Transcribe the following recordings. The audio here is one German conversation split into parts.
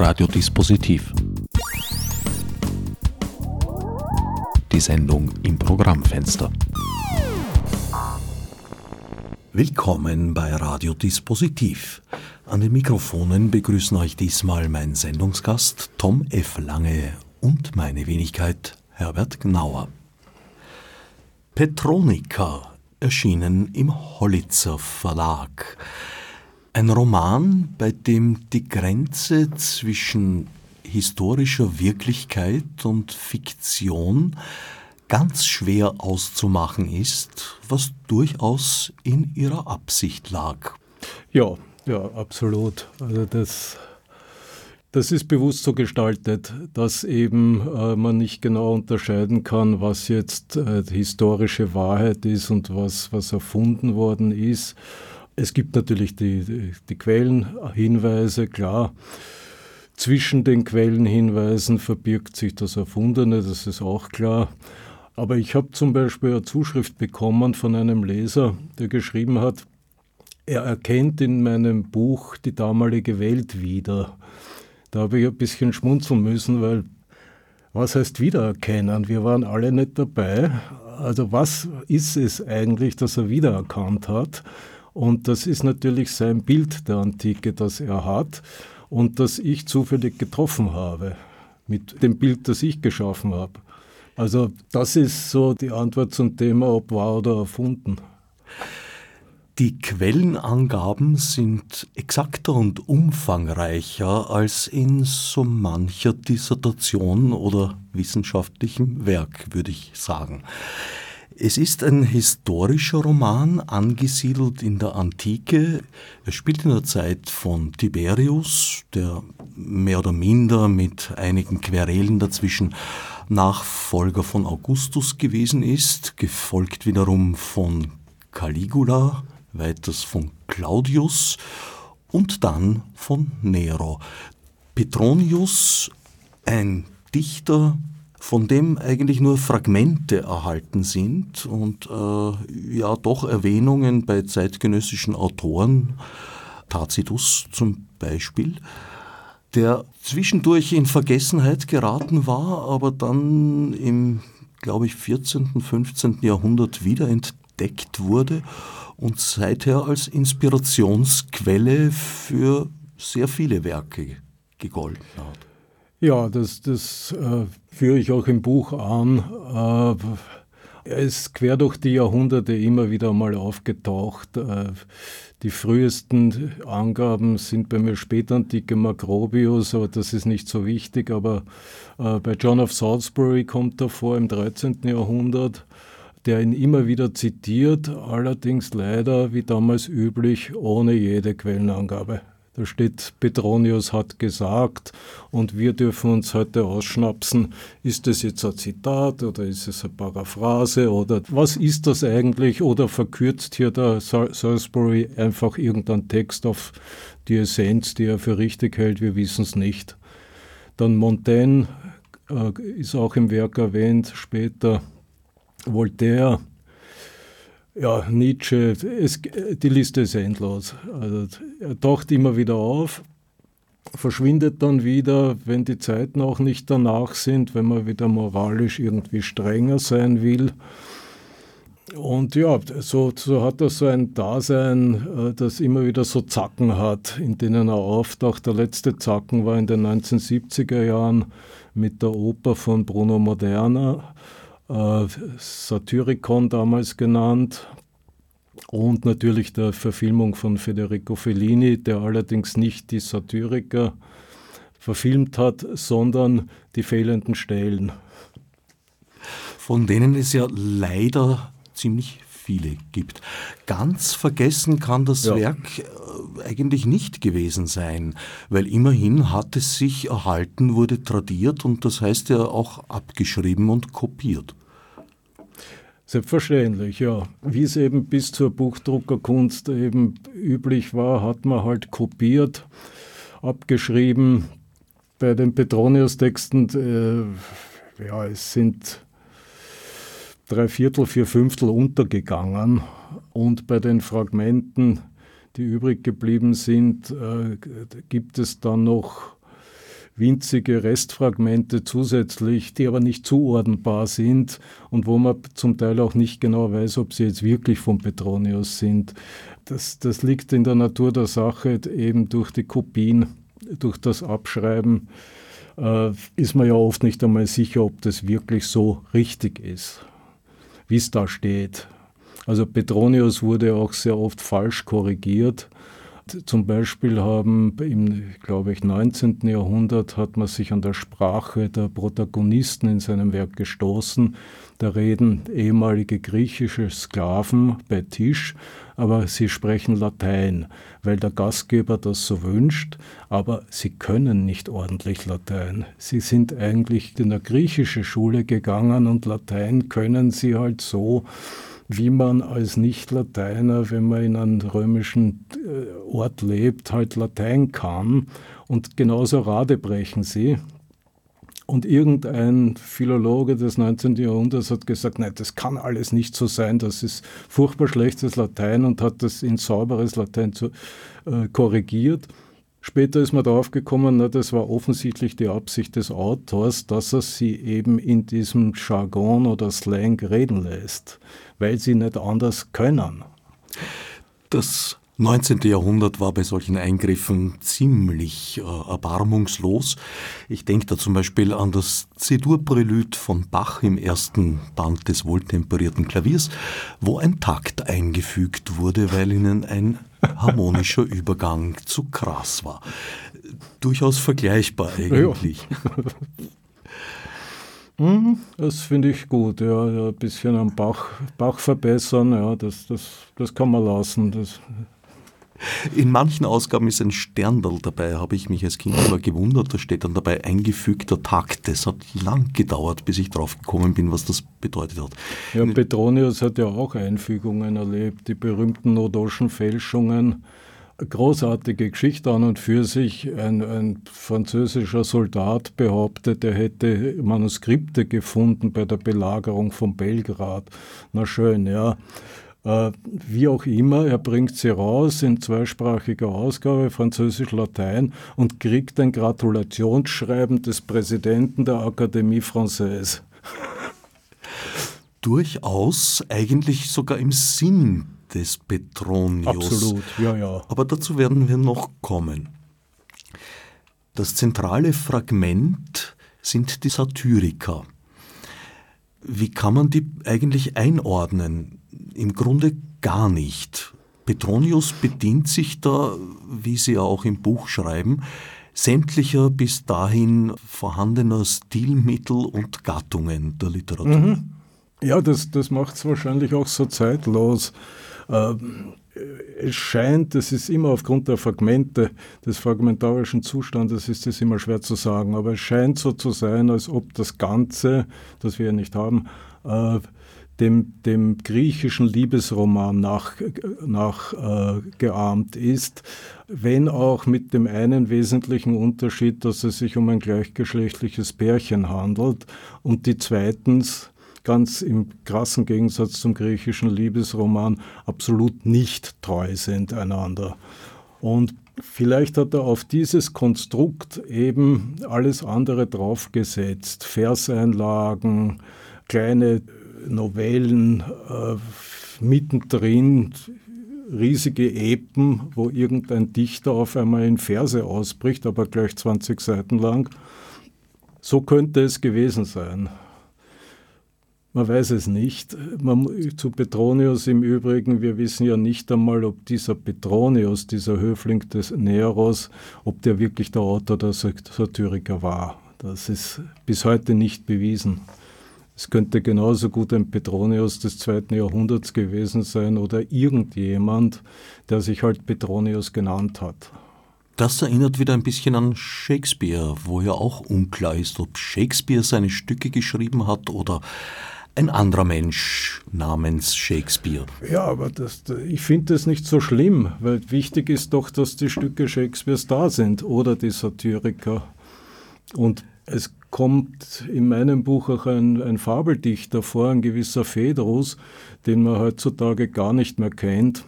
Radiodispositiv. Die Sendung im Programmfenster. Willkommen bei Radiodispositiv. An den Mikrofonen begrüßen euch diesmal mein Sendungsgast Tom F. Lange und meine Wenigkeit Herbert Gnauer. Petronika erschienen im Hollitzer Verlag. Ein Roman, bei dem die Grenze zwischen historischer Wirklichkeit und Fiktion ganz schwer auszumachen ist, was durchaus in ihrer Absicht lag. Ja, ja, absolut. Also das, das ist bewusst so gestaltet, dass eben äh, man nicht genau unterscheiden kann, was jetzt äh, historische Wahrheit ist und was, was erfunden worden ist. Es gibt natürlich die, die, die Quellenhinweise, klar. Zwischen den Quellenhinweisen verbirgt sich das Erfundene, das ist auch klar. Aber ich habe zum Beispiel eine Zuschrift bekommen von einem Leser, der geschrieben hat, er erkennt in meinem Buch die damalige Welt wieder. Da habe ich ein bisschen schmunzeln müssen, weil was heißt wiedererkennen? Wir waren alle nicht dabei. Also was ist es eigentlich, das er wiedererkannt hat? Und das ist natürlich sein Bild der Antike, das er hat und das ich zufällig getroffen habe mit dem Bild, das ich geschaffen habe. Also das ist so die Antwort zum Thema, ob wahr oder erfunden. Die Quellenangaben sind exakter und umfangreicher als in so mancher Dissertation oder wissenschaftlichem Werk, würde ich sagen. Es ist ein historischer Roman, angesiedelt in der Antike. Er spielt in der Zeit von Tiberius, der mehr oder minder mit einigen Querelen dazwischen Nachfolger von Augustus gewesen ist, gefolgt wiederum von Caligula, weiters von Claudius und dann von Nero. Petronius, ein Dichter, von dem eigentlich nur Fragmente erhalten sind und äh, ja doch Erwähnungen bei zeitgenössischen Autoren, Tacitus zum Beispiel, der zwischendurch in Vergessenheit geraten war, aber dann im, glaube ich, 14., 15. Jahrhundert wiederentdeckt wurde und seither als Inspirationsquelle für sehr viele Werke gegolten hat. Ja, das, das äh, führe ich auch im Buch an. Äh, er ist quer durch die Jahrhunderte immer wieder mal aufgetaucht. Äh, die frühesten Angaben sind bei mir spätantike Macrobius, aber das ist nicht so wichtig. Aber äh, bei John of Salisbury kommt er vor im 13. Jahrhundert, der ihn immer wieder zitiert, allerdings leider, wie damals üblich, ohne jede Quellenangabe. Da steht, Petronius hat gesagt und wir dürfen uns heute ausschnapsen, ist das jetzt ein Zitat oder ist es eine Paraphrase oder was ist das eigentlich? Oder verkürzt hier der Salisbury einfach irgendeinen Text auf die Essenz, die er für richtig hält, wir wissen es nicht. Dann Montaigne äh, ist auch im Werk erwähnt, später Voltaire, ja, Nietzsche, es, die Liste ist endlos. Also, er taucht immer wieder auf, verschwindet dann wieder, wenn die Zeiten auch nicht danach sind, wenn man wieder moralisch irgendwie strenger sein will. Und ja, so, so hat er so ein Dasein, äh, das immer wieder so Zacken hat, in denen er auftaucht. Der letzte Zacken war in den 1970er Jahren mit der Oper von Bruno Moderna äh, Satyricon damals genannt und natürlich der Verfilmung von Federico Fellini, der allerdings nicht die Satyriker verfilmt hat, sondern die fehlenden Stellen. Von denen es ja leider ziemlich viele gibt. Ganz vergessen kann das ja. Werk äh, eigentlich nicht gewesen sein, weil immerhin hat es sich erhalten, wurde tradiert und das heißt ja auch abgeschrieben und kopiert. Selbstverständlich, ja. Wie es eben bis zur Buchdruckerkunst eben üblich war, hat man halt kopiert, abgeschrieben. Bei den Petronius-Texten, äh, ja, es sind drei Viertel, vier Fünftel untergegangen. Und bei den Fragmenten, die übrig geblieben sind, äh, gibt es dann noch winzige Restfragmente zusätzlich, die aber nicht zuordnenbar sind und wo man zum Teil auch nicht genau weiß, ob sie jetzt wirklich von Petronius sind. Das, das liegt in der Natur der Sache, eben durch die Kopien, durch das Abschreiben äh, ist man ja oft nicht einmal sicher, ob das wirklich so richtig ist, wie es da steht. Also Petronius wurde auch sehr oft falsch korrigiert zum Beispiel haben im, glaube ich, 19. Jahrhundert hat man sich an der Sprache der Protagonisten in seinem Werk gestoßen. Da reden ehemalige griechische Sklaven bei Tisch, aber sie sprechen Latein, weil der Gastgeber das so wünscht, aber sie können nicht ordentlich Latein. Sie sind eigentlich in der griechische Schule gegangen und Latein können sie halt so, wie man als Nicht-Lateiner, wenn man in einem römischen äh, Ort lebt, halt Latein kann. Und genauso Rade brechen sie. Und irgendein Philologe des 19. Jahrhunderts hat gesagt, nein, das kann alles nicht so sein, das ist furchtbar schlechtes Latein und hat das in sauberes Latein zu, äh, korrigiert. Später ist man darauf gekommen, na, das war offensichtlich die Absicht des Autors, dass er sie eben in diesem Jargon oder Slang reden lässt weil sie nicht anders können. Das 19. Jahrhundert war bei solchen Eingriffen ziemlich äh, erbarmungslos. Ich denke da zum Beispiel an das C-Dur-Prälude von Bach im ersten Band des wohltemperierten Klaviers, wo ein Takt eingefügt wurde, weil ihnen ein harmonischer Übergang zu krass war. Durchaus vergleichbar eigentlich. Ja. Mhm, das finde ich gut, ja, ja, ein bisschen am Bach, Bach verbessern, ja, das, das, das kann man lassen. Das. In manchen Ausgaben ist ein Sterndal dabei, habe ich mich als Kind immer gewundert. Da steht dann dabei eingefügter Takt. Das hat lang gedauert, bis ich drauf gekommen bin, was das bedeutet hat. Ja, Petronius hat ja auch Einfügungen erlebt, die berühmten Nodoschen Fälschungen großartige Geschichte an und für sich. Ein, ein, französischer Soldat behauptet, er hätte Manuskripte gefunden bei der Belagerung von Belgrad. Na schön, ja. Äh, wie auch immer, er bringt sie raus in zweisprachiger Ausgabe, Französisch-Latein, und kriegt ein Gratulationsschreiben des Präsidenten der Akademie Française. Durchaus eigentlich sogar im Sinn des Petronius. Absolut, ja, ja. Aber dazu werden wir noch kommen. Das zentrale Fragment sind die Satyriker. Wie kann man die eigentlich einordnen? Im Grunde gar nicht. Petronius bedient sich da, wie Sie ja auch im Buch schreiben, sämtlicher bis dahin vorhandener Stilmittel und Gattungen der Literatur. Mhm. Ja, das, das macht es wahrscheinlich auch so zeitlos. Ähm, es scheint, das ist immer aufgrund der Fragmente, des fragmentarischen Zustandes ist es immer schwer zu sagen, aber es scheint so zu sein, als ob das Ganze, das wir ja nicht haben, äh, dem, dem, griechischen Liebesroman nachgeahmt nach, äh, ist, wenn auch mit dem einen wesentlichen Unterschied, dass es sich um ein gleichgeschlechtliches Pärchen handelt und die zweitens ganz im krassen Gegensatz zum griechischen Liebesroman absolut nicht treu sind einander. Und vielleicht hat er auf dieses Konstrukt eben alles andere draufgesetzt. Verseinlagen, kleine Novellen, äh, mittendrin riesige Epen, wo irgendein Dichter auf einmal in Verse ausbricht, aber gleich 20 Seiten lang. So könnte es gewesen sein. Man weiß es nicht. Man, zu Petronius im Übrigen, wir wissen ja nicht einmal, ob dieser Petronius, dieser Höfling des Neros, ob der wirklich der Autor der Satyriker war. Das ist bis heute nicht bewiesen. Es könnte genauso gut ein Petronius des zweiten Jahrhunderts gewesen sein oder irgendjemand, der sich halt Petronius genannt hat. Das erinnert wieder ein bisschen an Shakespeare, wo ja auch unklar ist, ob Shakespeare seine Stücke geschrieben hat oder ein anderer Mensch namens Shakespeare. Ja, aber das, ich finde das nicht so schlimm, weil wichtig ist doch, dass die Stücke Shakespeares da sind oder die Satyriker. Und es kommt in meinem Buch auch ein, ein Fabeldichter vor, ein gewisser Phaedrus, den man heutzutage gar nicht mehr kennt.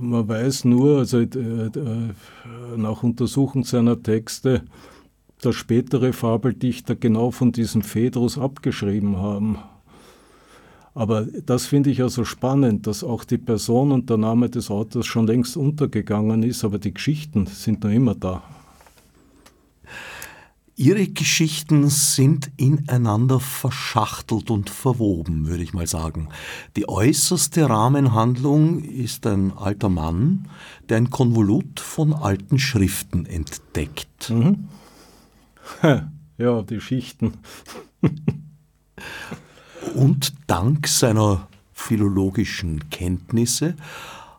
Man weiß nur, also äh, nach Untersuchung seiner Texte, dass spätere Fabeldichter genau von diesem Phaedrus abgeschrieben haben. Aber das finde ich ja so spannend, dass auch die Person und der Name des Autors schon längst untergegangen ist, aber die Geschichten sind noch immer da. Ihre Geschichten sind ineinander verschachtelt und verwoben, würde ich mal sagen. Die äußerste Rahmenhandlung ist ein alter Mann, der ein Konvolut von alten Schriften entdeckt. Mhm. Ja, die Schichten. und dank seiner philologischen Kenntnisse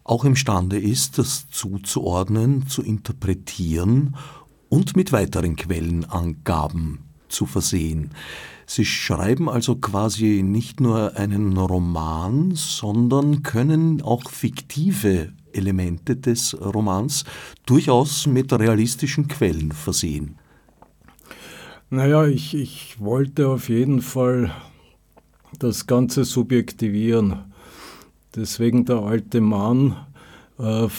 auch imstande ist, das zuzuordnen, zu interpretieren und mit weiteren Quellenangaben zu versehen. Sie schreiben also quasi nicht nur einen Roman, sondern können auch fiktive Elemente des Romans durchaus mit realistischen Quellen versehen. Naja, ich, ich wollte auf jeden Fall das Ganze subjektivieren. Deswegen der alte Mann, äh,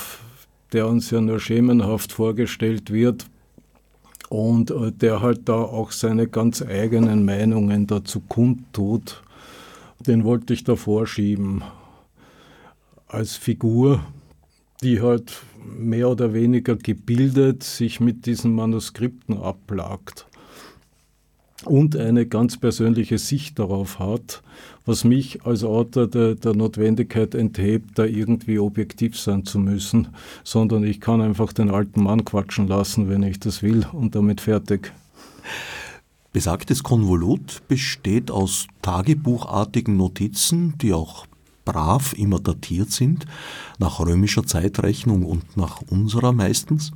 der uns ja nur schemenhaft vorgestellt wird, und äh, der halt da auch seine ganz eigenen Meinungen dazu kundtut, den wollte ich da vorschieben als Figur, die halt mehr oder weniger gebildet sich mit diesen Manuskripten abplagt und eine ganz persönliche Sicht darauf hat, was mich als Autor der, der, Notwendigkeit enthebt, da irgendwie objektiv sein zu müssen, sondern ich kann einfach den alten Mann quatschen lassen, wenn ich das will und damit fertig. Besagtes Konvolut besteht aus tagebuchartigen Notizen, die auch brav immer datiert sind, nach römischer Zeitrechnung und nach unserer meistens,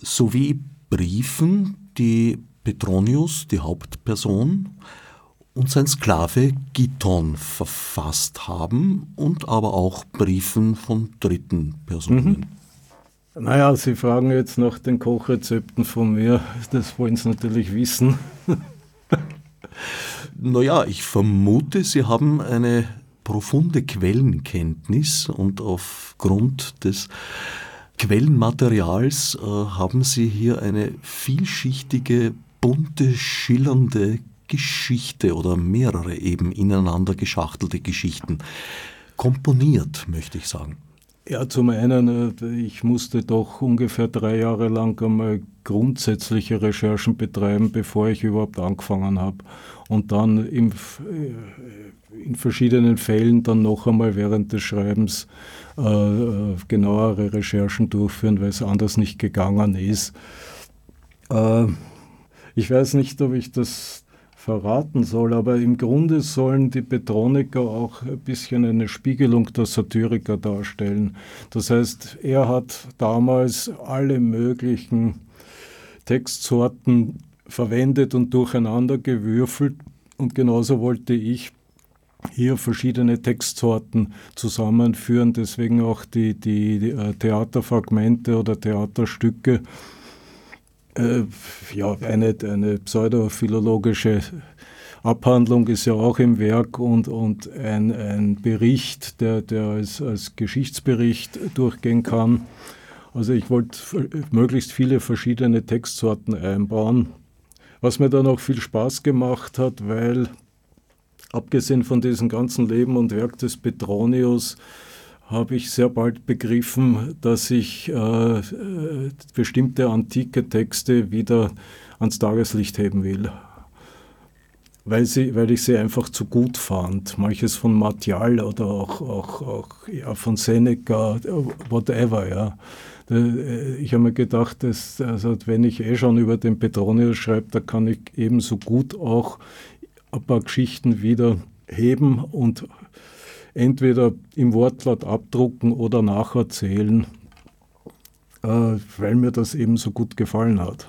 sowie Briefen, die Petronius, die Hauptperson, und sein Sklave Giton verfasst haben und aber auch Briefen von dritten Personen. Mhm. Naja, Sie fragen jetzt nach den Kochrezepten von mir. Das wollen Sie natürlich wissen. naja, ich vermute, Sie haben eine profunde Quellenkenntnis und aufgrund des Quellenmaterials äh, haben Sie hier eine vielschichtige bunte, schillernde Geschichte oder mehrere eben ineinander geschachtelte Geschichten. Komponiert, möchte ich sagen. Ja, zum einen, äh, ich musste doch ungefähr drei Jahre lang einmal grundsätzliche Recherchen betreiben, bevor ich überhaupt angefangen habe. Und dann im, äh, in verschiedenen Fällen dann noch einmal während des Schreibens äh, äh genauere Recherchen durchführen, weil es anders nicht gegangen ist. Äh, ich weiß nicht, ob ich das verraten soll, aber im Grunde sollen die Petroniker auch ein bisschen eine Spiegelung der Satyriker darstellen. Das heißt, er hat damals alle möglichen Textsorten verwendet und durcheinander gewürfelt und genauso wollte ich hier verschiedene Textsorten zusammenführen, deswegen auch die, die, die äh, Theaterfragmente oder Theaterstücke äh, ja, eine, eine pseudophilologische Abhandlung ist ja auch im Werk und, und ein, ein Bericht, der, der als, als Geschichtsbericht durchgehen kann. Also ich wollte möglichst viele verschiedene Textsorten einbauen, was mir dann auch viel Spaß gemacht hat, weil abgesehen von diesem ganzen Leben und Werk des Petronius habe ich sehr bald begriffen, dass ich äh, bestimmte antike Texte wieder ans Tageslicht heben will. Weil, sie, weil ich sie einfach zu gut fand. Manches von Martial oder auch, auch, auch ja, von Seneca, whatever. Ja. Äh, ich habe mir gedacht, dass, also wenn ich eh schon über den Petronius schreibe, da kann ich ebenso gut auch ein paar Geschichten wieder heben und entweder im Wortlaut abdrucken oder nacherzählen, äh, weil mir das eben so gut gefallen hat.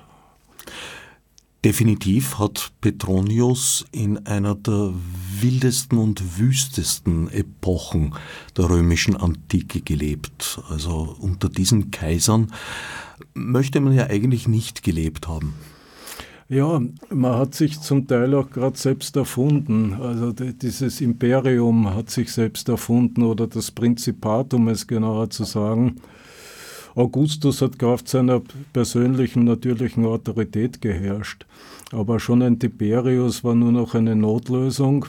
Definitiv hat Petronius in einer der wildesten und wüstesten Epochen der römischen Antike gelebt. Also unter diesen Kaisern möchte man ja eigentlich nicht gelebt haben. Ja, man hat sich zum Teil auch gerade selbst erfunden. Also dieses Imperium hat sich selbst erfunden oder das Prinzipat, um es genauer zu sagen. Augustus hat Kraft seiner persönlichen, natürlichen Autorität geherrscht. Aber schon ein Tiberius war nur noch eine Notlösung.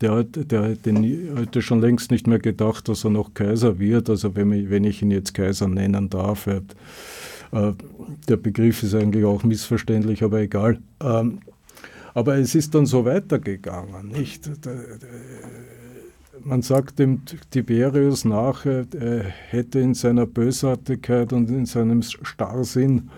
Der, der den, hätte schon längst nicht mehr gedacht, dass er noch Kaiser wird. Also wenn ich, wenn ich ihn jetzt Kaiser nennen darf. Äh, der Begriff ist eigentlich auch missverständlich, aber egal. Ähm, aber es ist dann so weitergegangen. Nicht? Man sagt dem Tiberius nach, er hätte in seiner Bösartigkeit und in seinem Starrsinn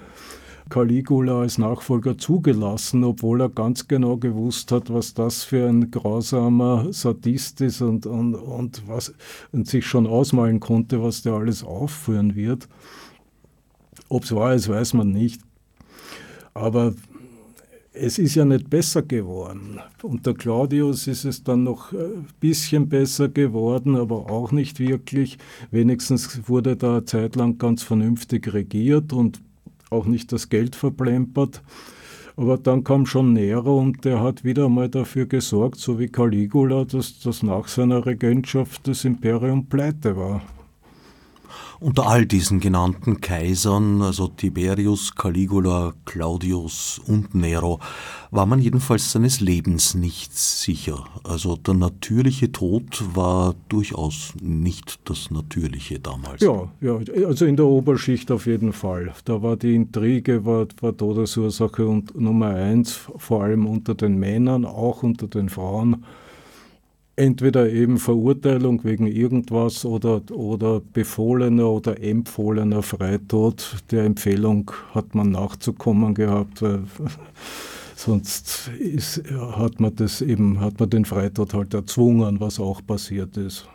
Caligula als Nachfolger zugelassen, obwohl er ganz genau gewusst hat, was das für ein grausamer Sadist ist und, und, und, was, und sich schon ausmalen konnte, was der alles aufführen wird. Ob es wahr ist, weiß man nicht. Aber es ist ja nicht besser geworden. Unter Claudius ist es dann noch ein bisschen besser geworden, aber auch nicht wirklich. Wenigstens wurde da eine Zeit lang ganz vernünftig regiert und auch nicht das Geld verplempert. Aber dann kam schon Nero und der hat wieder mal dafür gesorgt, so wie Caligula, dass, dass nach seiner Regentschaft das Imperium pleite war. Unter all diesen genannten Kaisern, also Tiberius, Caligula, Claudius und Nero, war man jedenfalls seines Lebens nicht sicher. Also der natürliche Tod war durchaus nicht das Natürliche damals. Ja, ja, also in der Oberschicht auf jeden Fall. Da war die Intrige, war, war Todesursache und Nummer eins, vor allem unter den Männern, auch unter den Frauen entweder eben Verurteilung wegen irgendwas oder, oder befohlener oder empfohlener Freitod. Der Empfehlung hat man nachzukommen gehabt. Sonst ist, hat man das eben, hat man den Freitod halt erzwungen, was auch passiert ist.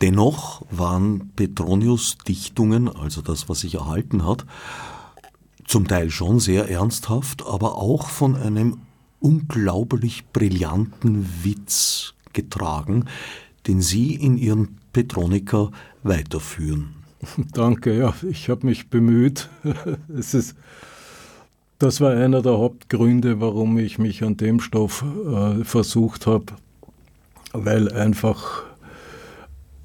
Dennoch waren Petronius Dichtungen, also das, was sich erhalten hat, zum Teil schon sehr ernsthaft, aber auch von einem unglaublich brillanten Witz getragen, den Sie in Ihren Petroniker weiterführen. Danke, ja, ich habe mich bemüht. es ist, das war einer der Hauptgründe, warum ich mich an dem Stoff äh, versucht habe, weil einfach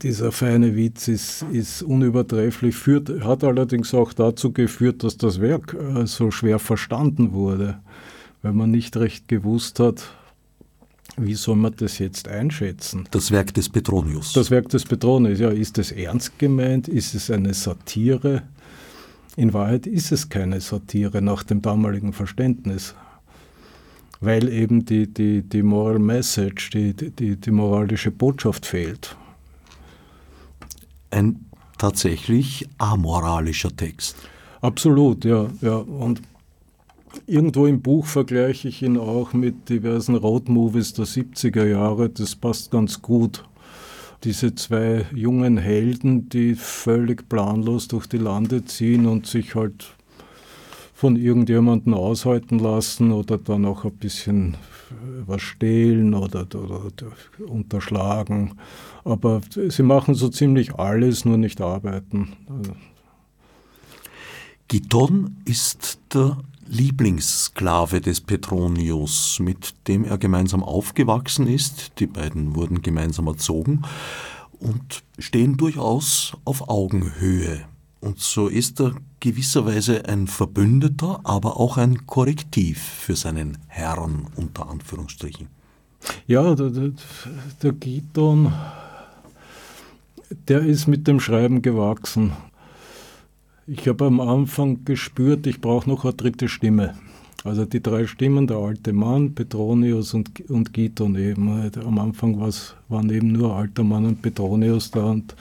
dieser feine Witz ist, ist unübertrefflich, führt, hat allerdings auch dazu geführt, dass das Werk äh, so schwer verstanden wurde weil man nicht recht gewusst hat, wie soll man das jetzt einschätzen? Das Werk des Petronius. Das Werk des Petronius, ja, ist es ernst gemeint? Ist es eine Satire? In Wahrheit ist es keine Satire nach dem damaligen Verständnis, weil eben die, die, die Moral Message, die, die, die moralische Botschaft fehlt. Ein tatsächlich amoralischer Text. Absolut, ja. ja. Und Irgendwo im Buch vergleiche ich ihn auch mit diversen Roadmovies der 70er Jahre. Das passt ganz gut. Diese zwei jungen Helden, die völlig planlos durch die Lande ziehen und sich halt von irgendjemandem aushalten lassen oder dann auch ein bisschen was stehlen oder, oder, oder unterschlagen. Aber sie machen so ziemlich alles, nur nicht arbeiten. Giton ist der Lieblingssklave des Petronius, mit dem er gemeinsam aufgewachsen ist. Die beiden wurden gemeinsam erzogen und stehen durchaus auf Augenhöhe. Und so ist er gewisserweise ein Verbündeter, aber auch ein Korrektiv für seinen Herrn unter Anführungsstrichen. Ja, der, der, der Giton, der ist mit dem Schreiben gewachsen. Ich habe am Anfang gespürt, ich brauche noch eine dritte Stimme. Also die drei Stimmen, der alte Mann, Petronius und, und Giton eben. Am Anfang waren eben nur alter Mann und Petronius da und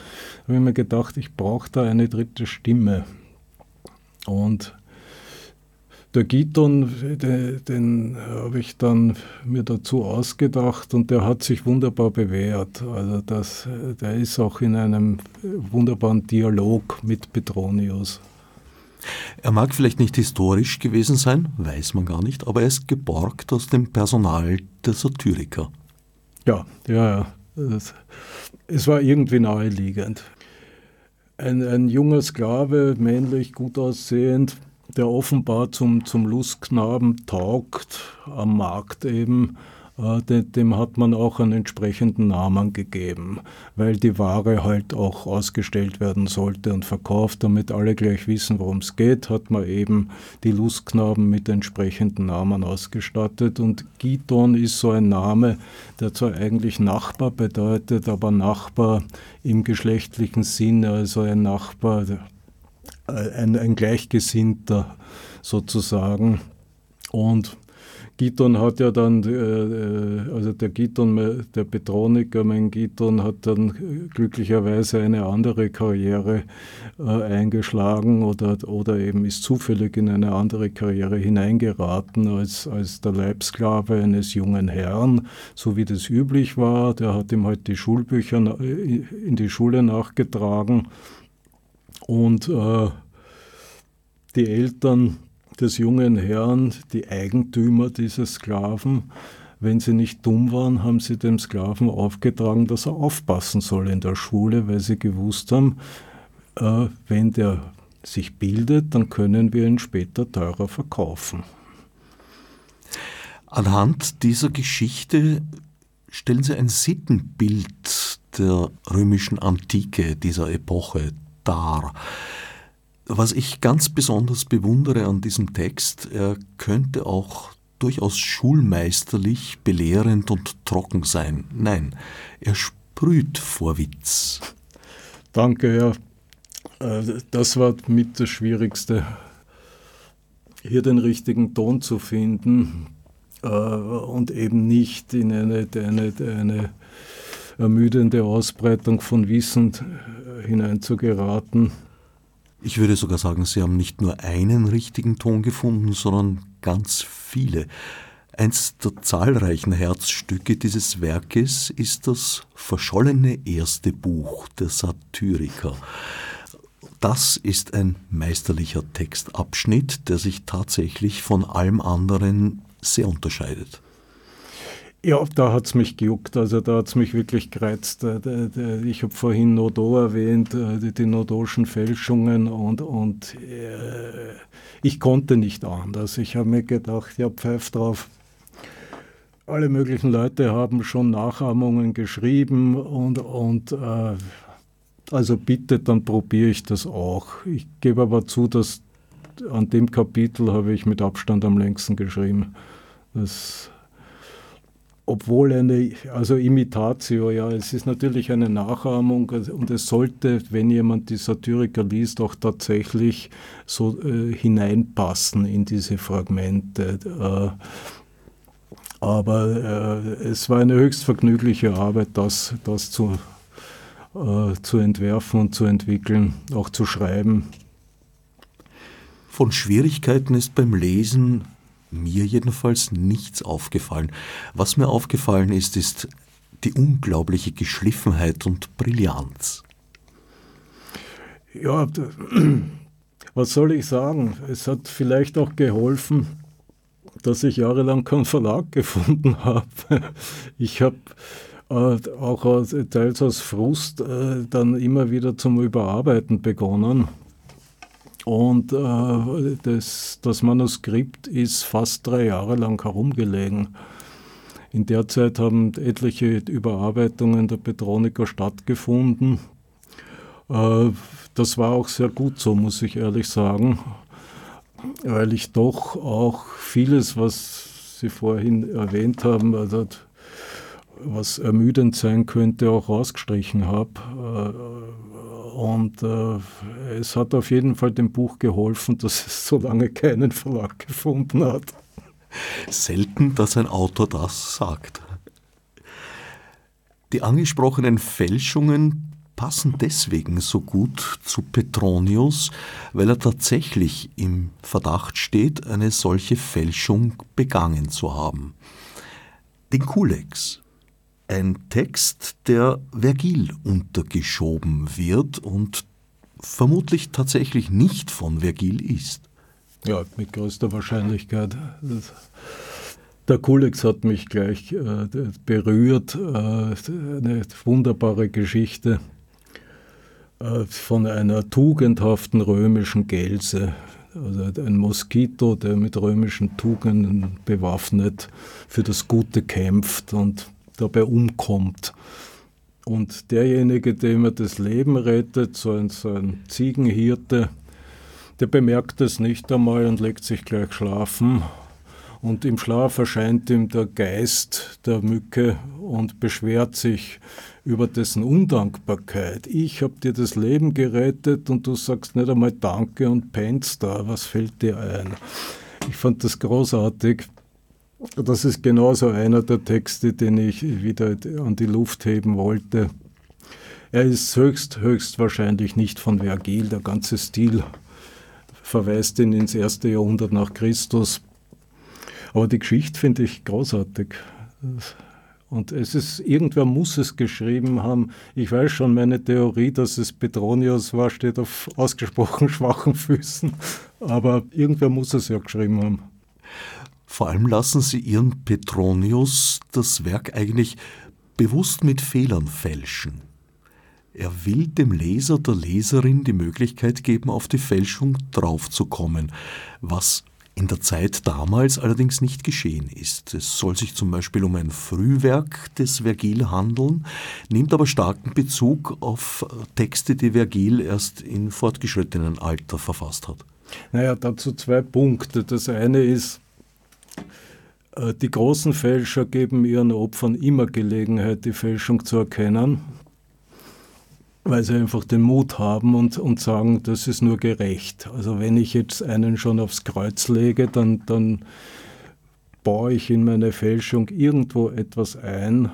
habe mir gedacht, ich brauche da eine dritte Stimme. Und der Giton, den, den habe ich dann mir dazu ausgedacht und der hat sich wunderbar bewährt. Also das, der ist auch in einem wunderbaren Dialog mit Petronius. Er mag vielleicht nicht historisch gewesen sein, weiß man gar nicht, aber er ist geborgt aus dem Personal der Satyriker. Ja, ja, ja. Es war irgendwie naheliegend. Ein, ein junger Sklave, männlich, gut aussehend, der offenbar zum, zum Lustknaben taugt, am Markt eben äh, dem hat man auch einen entsprechenden Namen gegeben, weil die Ware halt auch ausgestellt werden sollte und verkauft, damit alle gleich wissen, worum es geht, hat man eben die Lustknaben mit entsprechenden Namen ausgestattet. Und Giton ist so ein Name, der zwar eigentlich Nachbar bedeutet, aber Nachbar im geschlechtlichen Sinne, also ein Nachbar, ein, ein Gleichgesinnter sozusagen. Und Giton hat ja dann, äh, äh, also der Giton, der Petroniker, mein Giton, hat dann glücklicherweise eine andere Karriere äh, eingeschlagen oder, oder eben ist zufällig in eine andere Karriere hineingeraten als, als der Leibsklave eines jungen Herrn, so wie das üblich war. Der hat ihm halt die Schulbücher in die Schule nachgetragen und äh, die Eltern des jungen Herrn, die Eigentümer dieses Sklaven, wenn sie nicht dumm waren, haben sie dem Sklaven aufgetragen, dass er aufpassen soll in der Schule, weil sie gewusst haben, äh, wenn der sich bildet, dann können wir ihn später teurer verkaufen. Anhand dieser Geschichte stellen Sie ein Sittenbild der römischen Antike, dieser Epoche dar. Was ich ganz besonders bewundere an diesem Text, er könnte auch durchaus schulmeisterlich, belehrend und trocken sein. Nein, er sprüht vor Witz. Danke, ja. Äh, das war mit das Schwierigste, hier den richtigen Ton zu finden äh, und eben nicht in eine, eine, eine ermüdende Ausbreitung von Wissen äh, hineinzugeraten. Ich würde sogar sagen, Sie haben nicht nur einen richtigen Ton gefunden, sondern ganz viele. Eins der zahlreichen Herzstücke dieses Werkes ist das verschollene erste Buch der Satyriker. Das ist ein meisterlicher Textabschnitt, der sich tatsächlich von allem anderen sehr unterscheidet. Ja, da hat es mich gejuckt, also da hat es mich wirklich gereizt. Äh, ich habe vorhin Nodo erwähnt, äh, die Nodoschen Fälschungen und, und äh, ich konnte nicht anders. Ich habe mir gedacht, ja, pfeif drauf. Alle möglichen Leute haben schon Nachahmungen geschrieben und, und also bitte, dann probiere ich das auch. Ich gebe aber zu, dass an dem Kapitel habe ich mit Abstand am längsten geschrieben. Das obwohl eine, also Imitatio, ja, es ist natürlich eine Nachahmung und es sollte, wenn jemand die Satyriker liest, auch tatsächlich so äh, hineinpassen in diese Fragmente. Äh, aber äh, es war eine höchst vergnügliche Arbeit, das, das zu, äh, zu entwerfen und zu entwickeln, auch zu schreiben. Von Schwierigkeiten ist beim Lesen mir jedenfalls nichts aufgefallen. Was mir aufgefallen ist, ist die unglaubliche Geschliffenheit und Brillanz. Ja, was soll ich sagen? Es hat vielleicht auch geholfen, dass ich jahrelang keinen Verlag gefunden habe. Ich habe äh, auch teils aus Frust äh, dann immer wieder zum Überarbeiten begonnen und äh, das, das Manuskript ist fast drei Jahre lang herumgelegen. In der Zeit haben etliche Überarbeitungen der Petronica stattgefunden. Äh, das war auch sehr gut so, muss ich ehrlich sagen, weil ich doch auch vieles, was Sie vorhin erwähnt haben, also was ermüdend sein könnte, auch rausgestrichen habe. Äh, und äh, es hat auf jeden Fall dem Buch geholfen, dass es so lange keinen Verlag gefunden hat. Selten, dass ein Autor das sagt. Die angesprochenen Fälschungen passen deswegen so gut zu Petronius, weil er tatsächlich im Verdacht steht, eine solche Fälschung begangen zu haben. Den Kulex, ein Text, der Vergil untergeschoben wird und vermutlich tatsächlich nicht von Vergil ist. Ja, mit größter Wahrscheinlichkeit. Der Kulex hat mich gleich äh, berührt. Äh, eine wunderbare Geschichte äh, von einer tugendhaften römischen Gelse, Also ein Moskito, der mit römischen Tugenden bewaffnet für das Gute kämpft und dabei umkommt. Und derjenige, dem er das Leben rettet, so ein, so ein Ziegenhirte, der bemerkt es nicht einmal und legt sich gleich schlafen. Und im Schlaf erscheint ihm der Geist der Mücke und beschwert sich über dessen Undankbarkeit. Ich habe dir das Leben gerettet und du sagst nicht einmal Danke und pennst da. Was fällt dir ein? Ich fand das großartig. Das ist genauso einer der Texte, den ich wieder an die Luft heben wollte. Er ist höchst, höchst wahrscheinlich nicht von Vergil. Der ganze Stil verweist ihn ins erste Jahrhundert nach Christus. Aber die Geschichte finde ich großartig. Und es ist, irgendwer muss es geschrieben haben. Ich weiß schon, meine Theorie, dass es Petronius war, steht auf ausgesprochen schwachen Füßen. Aber irgendwer muss es ja geschrieben haben. Vor allem lassen Sie Ihren Petronius das Werk eigentlich bewusst mit Fehlern fälschen. Er will dem Leser, der Leserin die Möglichkeit geben, auf die Fälschung draufzukommen, was in der Zeit damals allerdings nicht geschehen ist. Es soll sich zum Beispiel um ein Frühwerk des Vergil handeln, nimmt aber starken Bezug auf Texte, die Vergil erst in fortgeschrittenem Alter verfasst hat. Naja, dazu zwei Punkte. Das eine ist, die großen Fälscher geben ihren Opfern immer Gelegenheit, die Fälschung zu erkennen weil sie einfach den Mut haben und, und sagen, das ist nur gerecht. Also wenn ich jetzt einen schon aufs Kreuz lege, dann, dann baue ich in meine Fälschung irgendwo etwas ein,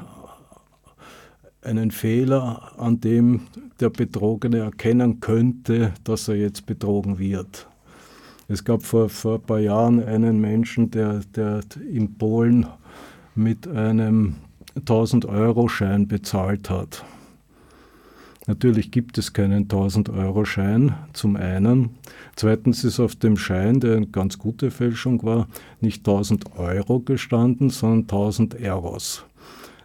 einen Fehler, an dem der Betrogene erkennen könnte, dass er jetzt betrogen wird. Es gab vor, vor ein paar Jahren einen Menschen, der, der in Polen mit einem 1000-Euro-Schein bezahlt hat. Natürlich gibt es keinen 1000-Euro-Schein zum einen. Zweitens ist auf dem Schein, der eine ganz gute Fälschung war, nicht 1000 Euro gestanden, sondern 1000 Euros.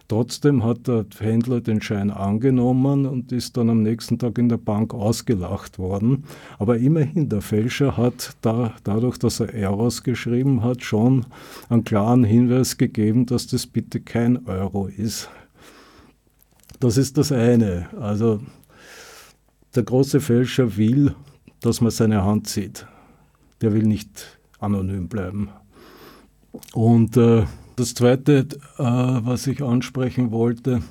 Trotzdem hat der Händler den Schein angenommen und ist dann am nächsten Tag in der Bank ausgelacht worden. Aber immerhin, der Fälscher hat da, dadurch, dass er Euros geschrieben hat, schon einen klaren Hinweis gegeben, dass das bitte kein Euro ist. Das ist das eine. Also der große Fälscher will, dass man seine Hand sieht. Der will nicht anonym bleiben. Und äh, das Zweite, äh, was ich ansprechen wollte,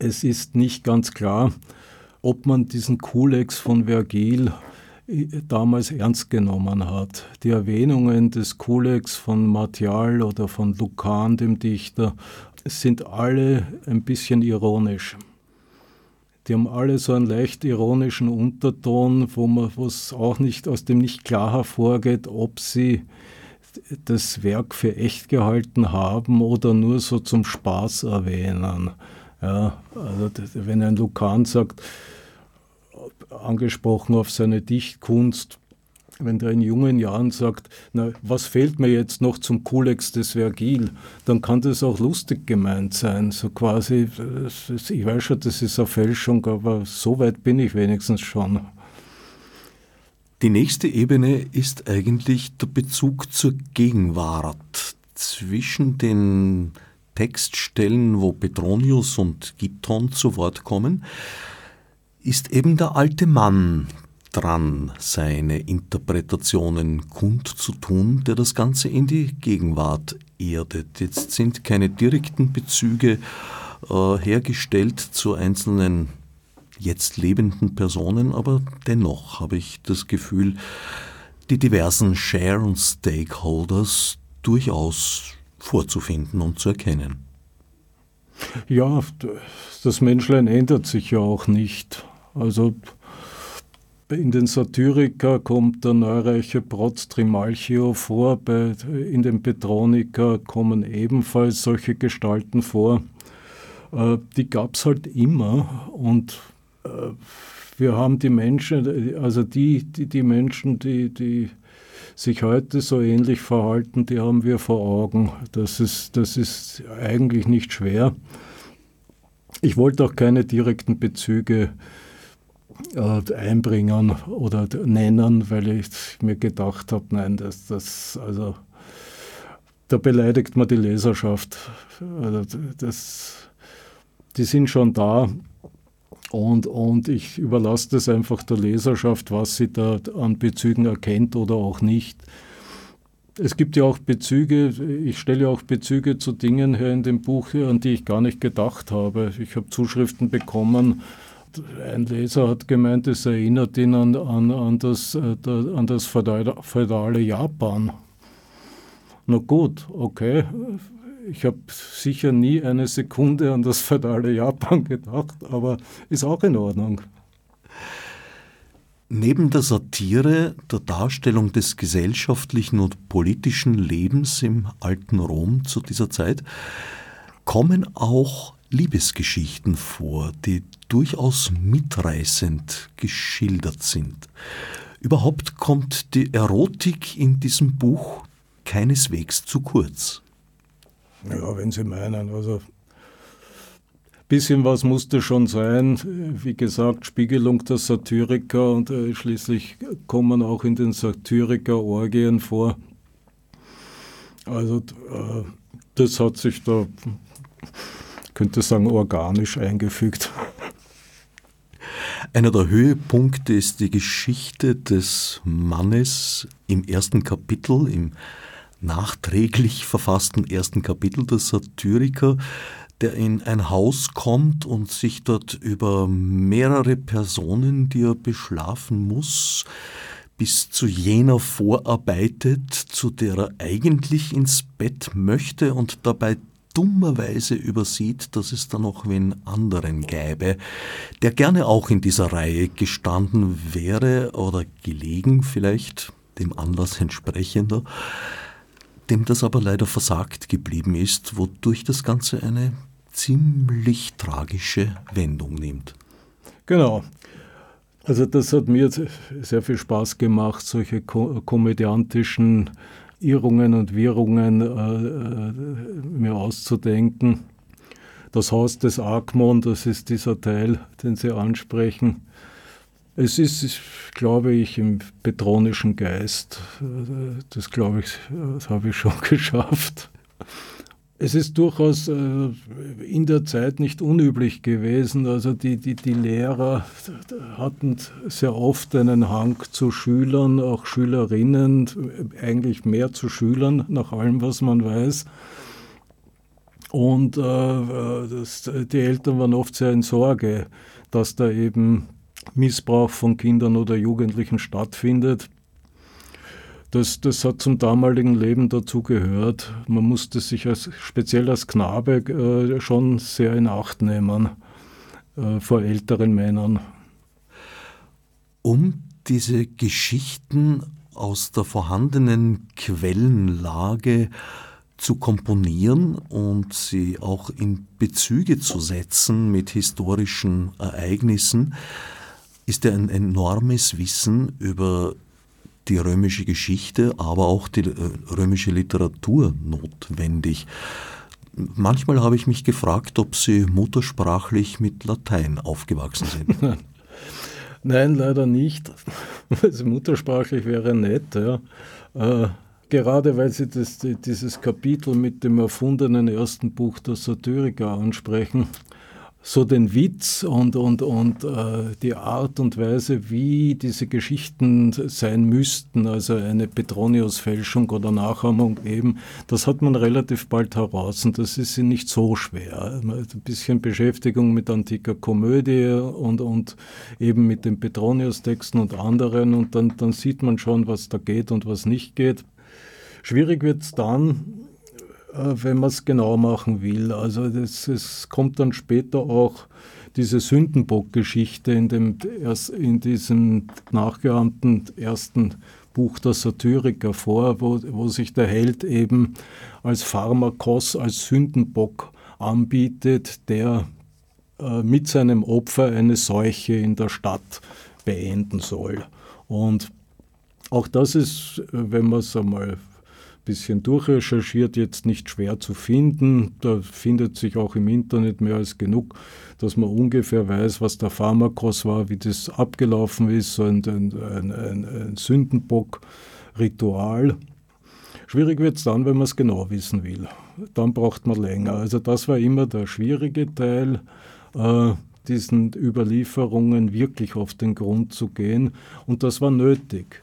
es ist nicht ganz klar, ob man diesen Kulex von Vergil äh, damals ernst genommen hat. Die Erwähnungen des Kulex von Martial oder von Lucan, dem Dichter, sind alle ein bisschen ironisch. Die haben alle so einen leicht ironischen Unterton, wo man auch nicht aus dem nicht klar hervorgeht, ob sie das Werk für echt gehalten haben oder nur so zum Spaß erwähnen. Ja, also wenn ein Lukan sagt, angesprochen auf seine Dichtkunst, wenn der in jungen Jahren sagt, na, was fehlt mir jetzt noch zum Kulex des Vergil, dann kann das auch lustig gemeint sein. So quasi, ich weiß schon, das ist eine Fälschung, aber so weit bin ich wenigstens schon. Die nächste Ebene ist eigentlich der Bezug zur Gegenwart zwischen den Textstellen, wo Petronius und Giton zu Wort kommen, ist eben der alte Mann, dran, seine Interpretationen kundzutun, der das Ganze in die Gegenwart erdet. Jetzt sind keine direkten Bezüge äh, hergestellt zu einzelnen jetzt lebenden Personen, aber dennoch habe ich das Gefühl, die diversen Share- und Stakeholders durchaus vorzufinden und zu erkennen. Ja, das Menschlein ändert sich ja auch nicht. Also in den Satiriker kommt der neureiche Protz Trimalchio vor, bei, in den Petroniker kommen ebenfalls solche Gestalten vor. Äh, die gab es halt immer und wir haben die Menschen, also die, die, die Menschen, die, die sich heute so ähnlich verhalten, die haben wir vor Augen. Das ist, das ist eigentlich nicht schwer. Ich wollte auch keine direkten Bezüge äh, einbringen oder nennen, weil ich mir gedacht habe, nein, das, das, also da beleidigt man die Leserschaft. Also das, die sind schon da und, und ich überlasse das einfach der Leserschaft, was sie da an Bezügen erkennt oder auch nicht. Es gibt ja auch Bezüge, ich stelle auch Bezüge zu Dingen her in dem Buch, an die ich gar nicht gedacht habe. Ich habe Zuschriften bekommen, ein Leser hat gemeint, es erinnert ihn an, an, an das, äh, an das feudale Japan. Na gut, okay. Ich habe sicher nie eine Sekunde an das feudale Japan gedacht, aber ist auch in Ordnung. Neben der Satire, der Darstellung des gesellschaftlichen und politischen Lebens im alten Rom zu dieser Zeit, kommen auch Liebesgeschichten vor, die durchaus mitreißend geschildert sind. Überhaupt kommt die Erotik in diesem Buch keineswegs zu kurz. Ja, wenn Sie meinen, also bisschen was musste schon sein. Wie gesagt, Spiegelung der Satiriker und äh, schließlich kommen auch in den Satiriker Orgien vor. Also äh, das hat sich da könnte sagen, organisch eingefügt. Einer der Höhepunkte ist die Geschichte des Mannes im ersten Kapitel, im nachträglich verfassten ersten Kapitel der Satyriker, der in ein Haus kommt und sich dort über mehrere Personen, die er beschlafen muss, bis zu jener vorarbeitet, zu der er eigentlich ins Bett möchte und dabei dummerweise übersieht, dass es da noch wen anderen gäbe, der gerne auch in dieser Reihe gestanden wäre oder gelegen vielleicht, dem Anlass entsprechender, dem das aber leider versagt geblieben ist, wodurch das Ganze eine ziemlich tragische Wendung nimmt. Genau. Also das hat mir sehr viel Spaß gemacht, solche komödiantischen Irrungen und Wirrungen äh, äh, mir auszudenken. Das Haus des Argmon, das ist dieser Teil, den Sie ansprechen. Es ist, glaube ich, im petronischen Geist. Das, glaube ich, das habe ich schon geschafft. Es ist durchaus äh, in der Zeit nicht unüblich gewesen. Also die, die, die Lehrer hatten sehr oft einen Hang zu Schülern, auch Schülerinnen, eigentlich mehr zu Schülern, nach allem, was man weiß. Und äh, das, die Eltern waren oft sehr in Sorge, dass da eben Missbrauch von Kindern oder Jugendlichen stattfindet das, das hat zum damaligen Leben dazugehört. Man musste sich als, speziell als Knabe äh, schon sehr in Acht nehmen äh, vor älteren Männern. Um diese Geschichten aus der vorhandenen Quellenlage zu komponieren und sie auch in Bezüge zu setzen mit historischen Ereignissen, ist ja ein enormes Wissen über die römische Geschichte, aber auch die äh, römische Literatur notwendig. Manchmal habe ich mich gefragt, ob Sie muttersprachlich mit Latein aufgewachsen sind. Nein, leider nicht. Also muttersprachlich wäre nett, ja. Äh, gerade weil Sie das, dieses Kapitel mit dem erfundenen ersten Buch der Satyriker ansprechen, so den Witz und, und, und äh, die Art und Weise, wie diese Geschichten sein müssten, also eine Petronius-Fälschung oder Nachahmung eben, das hat man relativ bald heraus und das ist nicht so schwer. Ein bisschen Beschäftigung mit antiker Komödie und, und eben mit den Petronius-Texten und anderen und dann, dann sieht man schon, was da geht und was nicht geht. Schwierig wird es dann, wenn man es genau machen will. Also es kommt dann später auch diese Sündenbock-Geschichte in, in diesem nachgeahmten ersten Buch der Satyriker vor, wo, wo sich der Held eben als Pharmakos, als Sündenbock anbietet, der äh, mit seinem Opfer eine Seuche in der Stadt beenden soll. Und auch das ist, wenn man es einmal bisschen durchrecherchiert, jetzt nicht schwer zu finden. Da findet sich auch im Internet mehr als genug, dass man ungefähr weiß, was der Pharmakos war, wie das abgelaufen ist, so ein, ein, ein, ein Sündenbock-Ritual. Schwierig wird es dann, wenn man es genau wissen will. Dann braucht man länger. Also das war immer der schwierige Teil. Äh, diesen Überlieferungen wirklich auf den Grund zu gehen. Und das war nötig.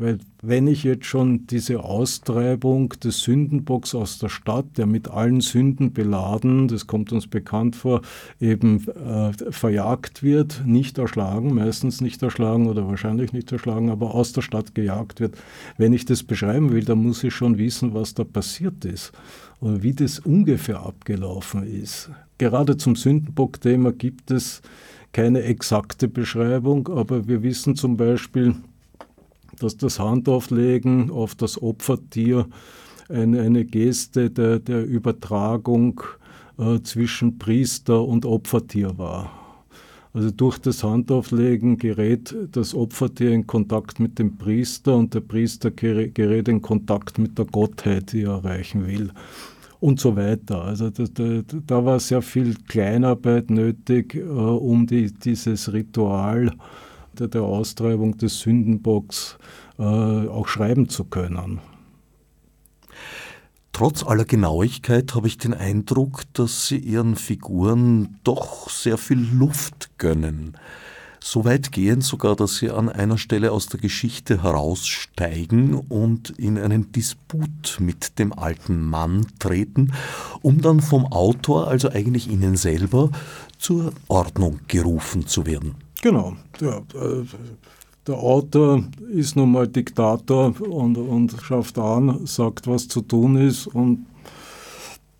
Weil wenn ich jetzt schon diese Austreibung des Sündenbocks aus der Stadt, der mit allen Sünden beladen, das kommt uns bekannt vor, eben äh, verjagt wird, nicht erschlagen, meistens nicht erschlagen oder wahrscheinlich nicht erschlagen, aber aus der Stadt gejagt wird. Wenn ich das beschreiben will, dann muss ich schon wissen, was da passiert ist oder wie das ungefähr abgelaufen ist. Gerade zum Sündenbock-Thema gibt es keine exakte Beschreibung, aber wir wissen zum Beispiel, dass das Handauflegen auf das Opfertier eine, eine Geste der, der Übertragung äh, zwischen Priester und Opfertier war. Also durch das Handauflegen gerät das Opfertier in Kontakt mit dem Priester und der Priester gerät in Kontakt mit der Gottheit, die er erreichen will. Und so weiter. Also da, da, da war sehr viel Kleinarbeit nötig, äh, um die, dieses Ritual der, Austreibung des Sündenbocks äh, auch schreiben zu können. Trotz aller Genauigkeit habe ich den Eindruck, dass Sie Ihren Figuren doch sehr viel Luft gönnen. So weit gehen sogar, dass Sie an einer Stelle aus der Geschichte heraussteigen und in einen Disput mit dem alten Mann treten, um dann vom Autor, also eigentlich Ihnen selber, zur Ordnung gerufen zu werden. Genau. Ja, äh, der Autor ist nun mal Diktator und, und schafft an, sagt, was zu tun ist und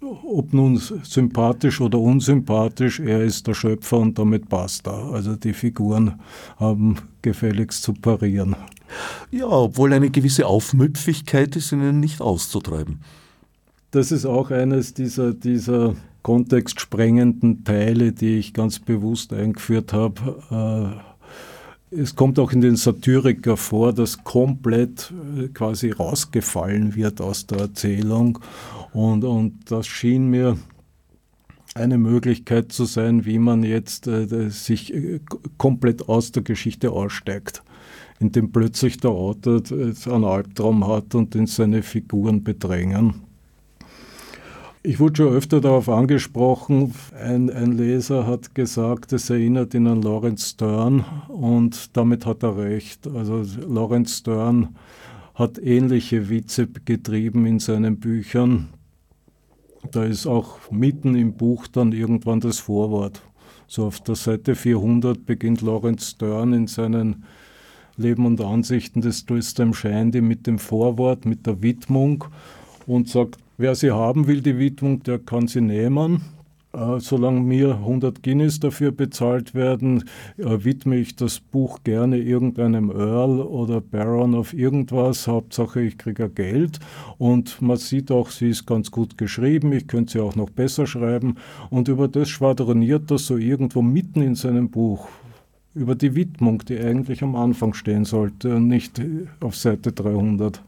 ob nun sympathisch oder unsympathisch, er ist der Schöpfer und damit passt er. Also die Figuren haben gefälligst zu parieren. Ja, obwohl eine gewisse Aufmüpfigkeit ist ihnen nicht auszutreiben. Das ist auch eines dieser, dieser kontextsprengenden Teile, die ich ganz bewusst eingeführt habe. Äh, es kommt auch in den Satiriker vor, dass komplett äh, quasi rausgefallen wird aus der Erzählung. Und, und das schien mir eine Möglichkeit zu sein, wie man jetzt äh, sich äh, komplett aus der Geschichte aussteigt, indem plötzlich der Autor einen Albtraum hat und in seine Figuren bedrängen. Ich wurde schon öfter darauf angesprochen. Ein, ein, Leser hat gesagt, es erinnert ihn an Lawrence Stern und damit hat er recht. Also Lawrence Stern hat ähnliche Witze getrieben in seinen Büchern. Da ist auch mitten im Buch dann irgendwann das Vorwort. So auf der Seite 400 beginnt Lawrence Stern in seinen Leben und Ansichten des Tristram Shandy mit dem Vorwort, mit der Widmung und sagt, Wer sie haben will, die Widmung, der kann sie nehmen. Äh, solange mir 100 Guinness dafür bezahlt werden, äh, widme ich das Buch gerne irgendeinem Earl oder Baron auf irgendwas. Hauptsache, ich kriege Geld. Und man sieht auch, sie ist ganz gut geschrieben. Ich könnte sie auch noch besser schreiben. Und über das schwadroniert das so irgendwo mitten in seinem Buch. Über die Widmung, die eigentlich am Anfang stehen sollte und nicht auf Seite 300.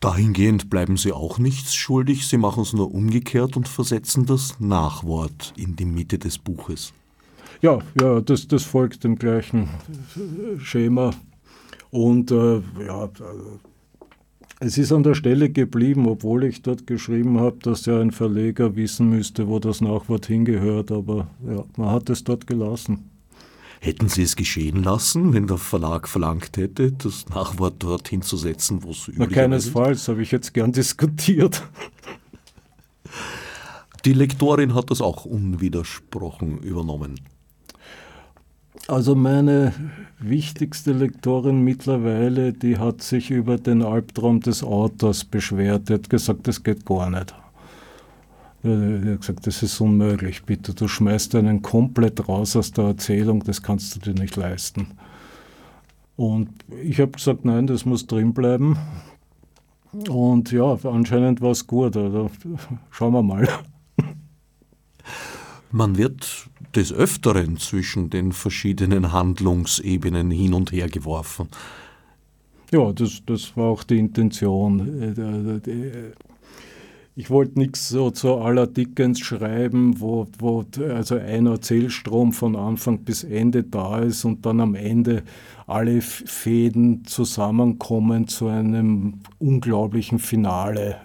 Dahingehend bleiben Sie auch nichts schuldig, Sie machen es nur umgekehrt und versetzen das Nachwort in die Mitte des Buches. Ja, ja, das, das folgt dem gleichen Schema. Und äh, ja, es ist an der Stelle geblieben, obwohl ich dort geschrieben habe, dass ja ein Verleger wissen müsste, wo das Nachwort hingehört, aber ja, man hat es dort gelassen. Hätten Sie es geschehen lassen, wenn der Verlag verlangt hätte, das Nachwort dorthin zu setzen, wo es üblich ist? Keinesfalls, habe ich jetzt gern diskutiert. Die Lektorin hat das auch unwidersprochen übernommen. Also meine wichtigste Lektorin mittlerweile, die hat sich über den Albtraum des Autors beschwert. Die hat gesagt, das geht gar nicht. Er hat gesagt, das ist unmöglich, bitte. Du schmeißt einen komplett raus aus der Erzählung, das kannst du dir nicht leisten. Und ich habe gesagt, nein, das muss drin bleiben. Und ja, anscheinend war es gut. Also, schauen wir mal. Man wird des Öfteren zwischen den verschiedenen Handlungsebenen hin und her geworfen. Ja, das, das war auch die Intention. Ich wollte nichts so zu aller Dickens schreiben, wo, wo also ein Erzählstrom von Anfang bis Ende da ist und dann am Ende alle Fäden zusammenkommen zu einem unglaublichen Finale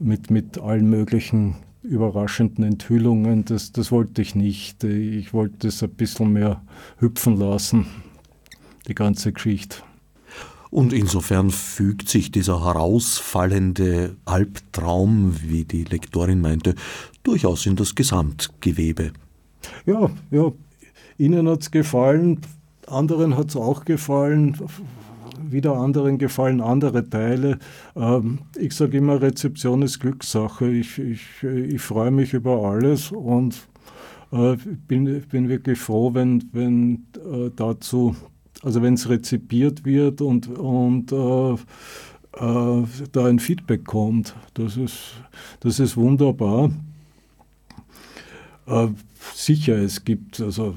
mit, mit allen möglichen überraschenden Enthüllungen. Das, das wollte ich nicht. Ich wollte es ein bisschen mehr hüpfen lassen, die ganze Geschichte. Und insofern fügt sich dieser herausfallende Albtraum, wie die Lektorin meinte, durchaus in das Gesamtgewebe. Ja, ja, Ihnen hat es gefallen, anderen hat es auch gefallen, wieder anderen gefallen andere Teile. Ähm, ich sage immer, Rezeption ist Glückssache. Ich, ich, ich freue mich über alles und äh, bin, bin wirklich froh, wenn, wenn äh, dazu also wenn es rezipiert wird und, und äh, äh, da ein Feedback kommt, das ist, das ist wunderbar. Äh, sicher, es gibt also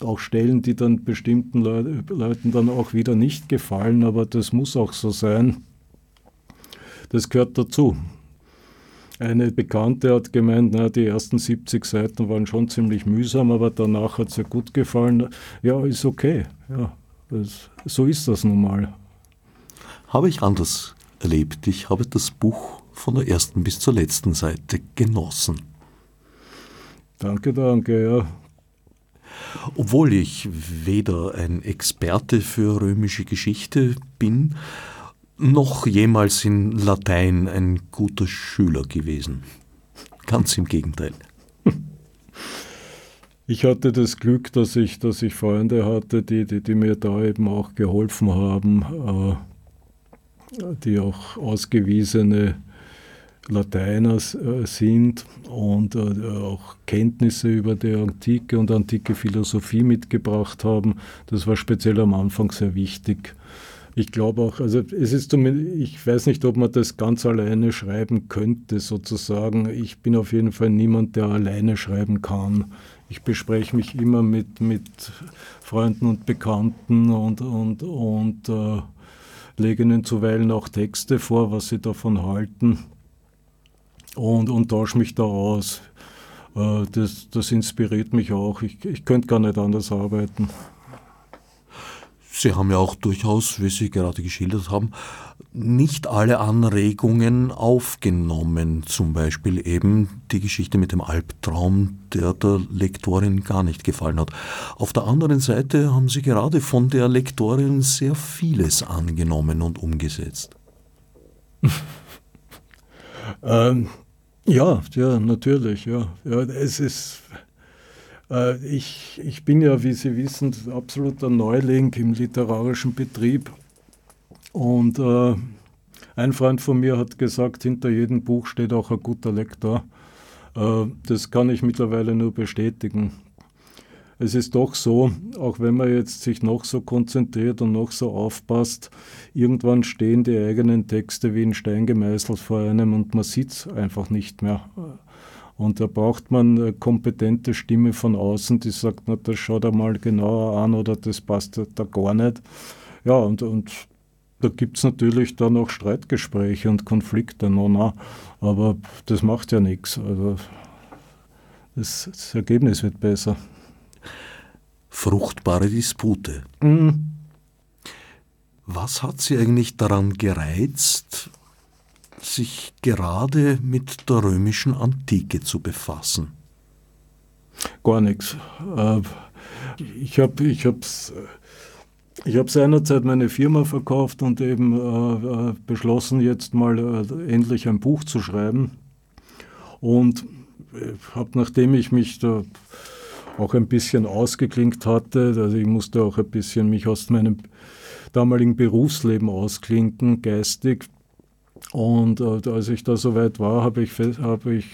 auch Stellen, die dann bestimmten Le Leuten dann auch wieder nicht gefallen, aber das muss auch so sein. Das gehört dazu. Eine Bekannte hat gemeint, na, die ersten 70 Seiten waren schon ziemlich mühsam, aber danach hat es ihr gut gefallen. Ja, ist okay. Ja, das, so ist das nun mal. Habe ich anders erlebt. Ich habe das Buch von der ersten bis zur letzten Seite genossen. Danke, danke, ja. Obwohl ich weder ein Experte für römische Geschichte bin, noch jemals in Latein ein guter Schüler gewesen. Ganz im Gegenteil. Ich hatte das Glück, dass ich, dass ich Freunde hatte, die, die, die mir da eben auch geholfen haben, äh, die auch ausgewiesene Lateiner äh, sind und äh, auch Kenntnisse über die Antike und antike Philosophie mitgebracht haben. Das war speziell am Anfang sehr wichtig. Ich glaube auch, also es ist zumindest, ich weiß nicht, ob man das ganz alleine schreiben könnte, sozusagen. Ich bin auf jeden Fall niemand, der alleine schreiben kann. Ich bespreche mich immer mit, mit Freunden und Bekannten und, und, und äh, lege ihnen zuweilen auch Texte vor, was sie davon halten und, und tausche mich da aus. Äh, das, das inspiriert mich auch. Ich, ich könnte gar nicht anders arbeiten. Sie haben ja auch durchaus, wie Sie gerade geschildert haben, nicht alle Anregungen aufgenommen. Zum Beispiel eben die Geschichte mit dem Albtraum, der der Lektorin gar nicht gefallen hat. Auf der anderen Seite haben Sie gerade von der Lektorin sehr vieles angenommen und umgesetzt. ähm, ja, ja, natürlich. Ja. ja es ist ich, ich bin ja, wie Sie wissen, absoluter Neuling im literarischen Betrieb. Und äh, ein Freund von mir hat gesagt, hinter jedem Buch steht auch ein guter Lektor. Äh, das kann ich mittlerweile nur bestätigen. Es ist doch so, auch wenn man jetzt sich noch so konzentriert und noch so aufpasst, irgendwann stehen die eigenen Texte wie in Stein gemeißelt vor einem und man sieht es einfach nicht mehr. Und da braucht man eine kompetente Stimme von außen, die sagt, na, das schaut einmal genauer an oder das passt da gar nicht. Ja, und, und da gibt es natürlich dann auch Streitgespräche und Konflikte, no, na, aber das macht ja nichts. Also das, das, Ergebnis wird besser. Fruchtbare Dispute. Mhm. Was hat Sie eigentlich daran gereizt, sich gerade mit der römischen Antike zu befassen? Gar nichts. Äh, ich habe ich ich hab seinerzeit meine Firma verkauft und eben äh, äh, beschlossen, jetzt mal endlich ein Buch zu schreiben. Und habe, nachdem ich mich da auch ein bisschen ausgeklinkt hatte, also ich musste auch ein bisschen mich aus meinem damaligen Berufsleben ausklinken, geistig, und äh, als ich da soweit war, habe ich, hab ich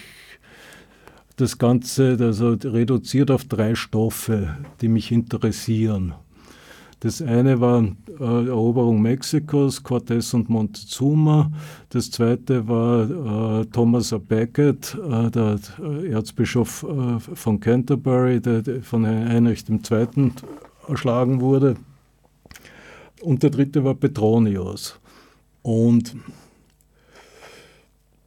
das Ganze also reduziert auf drei Stoffe, die mich interessieren. Das eine war äh, Eroberung Mexikos, Cortés und Montezuma. Das zweite war äh, Thomas A. Becket, äh, der Erzbischof äh, von Canterbury, der, der von Heinrich II. erschlagen wurde. Und der dritte war Petronius. Und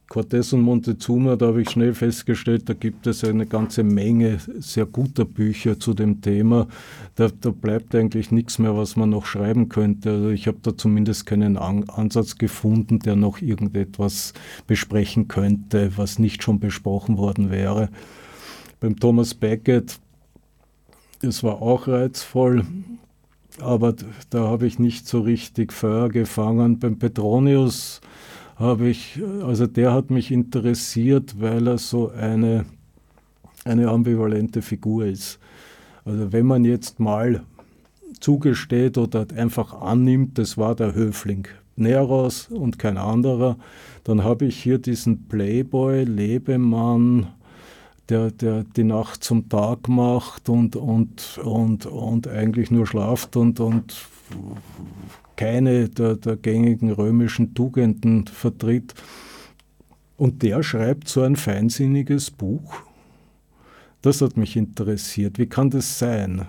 Cortés und Montezuma, da habe ich schnell festgestellt, da gibt es eine ganze Menge sehr guter Bücher zu dem Thema. Da, da bleibt eigentlich nichts mehr, was man noch schreiben könnte. Also ich habe da zumindest keinen An Ansatz gefunden, der noch irgendetwas besprechen könnte, was nicht schon besprochen worden wäre. Beim Thomas Beckett, es war auch reizvoll, aber da habe ich nicht so richtig Feuer gefangen. Beim Petronius habe ich, also der hat mich interessiert, weil er so eine, eine ambivalente Figur ist. Also wenn man jetzt mal zugesteht oder einfach annimmt, das war der Höfling Neros und kein anderer, dann habe ich hier diesen Playboy, Lebemann, der, der die Nacht zum Tag macht und, und, und, und eigentlich nur schlaft und, und keine der, der gängigen römischen Tugenden vertritt. Und der schreibt so ein feinsinniges Buch. Das hat mich interessiert. Wie kann das sein?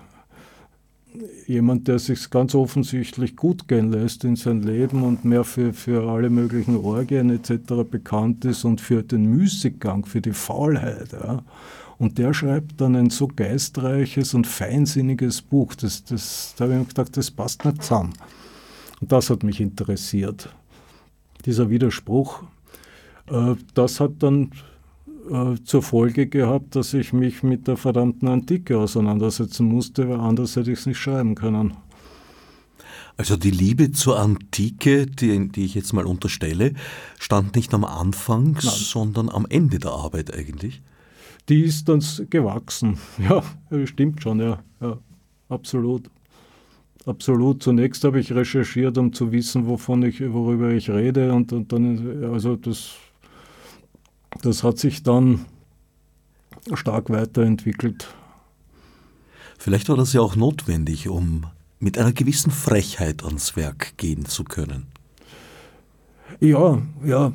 Jemand, der sich ganz offensichtlich gut gehen lässt in sein Leben und mehr für, für alle möglichen Orgien etc. bekannt ist und für den Müßiggang, für die Faulheit. Ja. Und der schreibt dann ein so geistreiches und feinsinniges Buch. Das, das, da habe ich mir gedacht, das passt nicht zusammen. Und das hat mich interessiert. Dieser Widerspruch, äh, das hat dann äh, zur Folge gehabt, dass ich mich mit der verdammten Antike auseinandersetzen musste, weil anders hätte ich es nicht schreiben können. Also die Liebe zur Antike, die, die ich jetzt mal unterstelle, stand nicht am Anfang, Nein. sondern am Ende der Arbeit eigentlich. Die ist dann gewachsen. Ja, stimmt schon, ja, ja absolut. Absolut. Zunächst habe ich recherchiert, um zu wissen, wovon ich, worüber ich rede. Und, und dann, also das, das hat sich dann stark weiterentwickelt. Vielleicht war das ja auch notwendig, um mit einer gewissen Frechheit ans Werk gehen zu können. Ja, ja,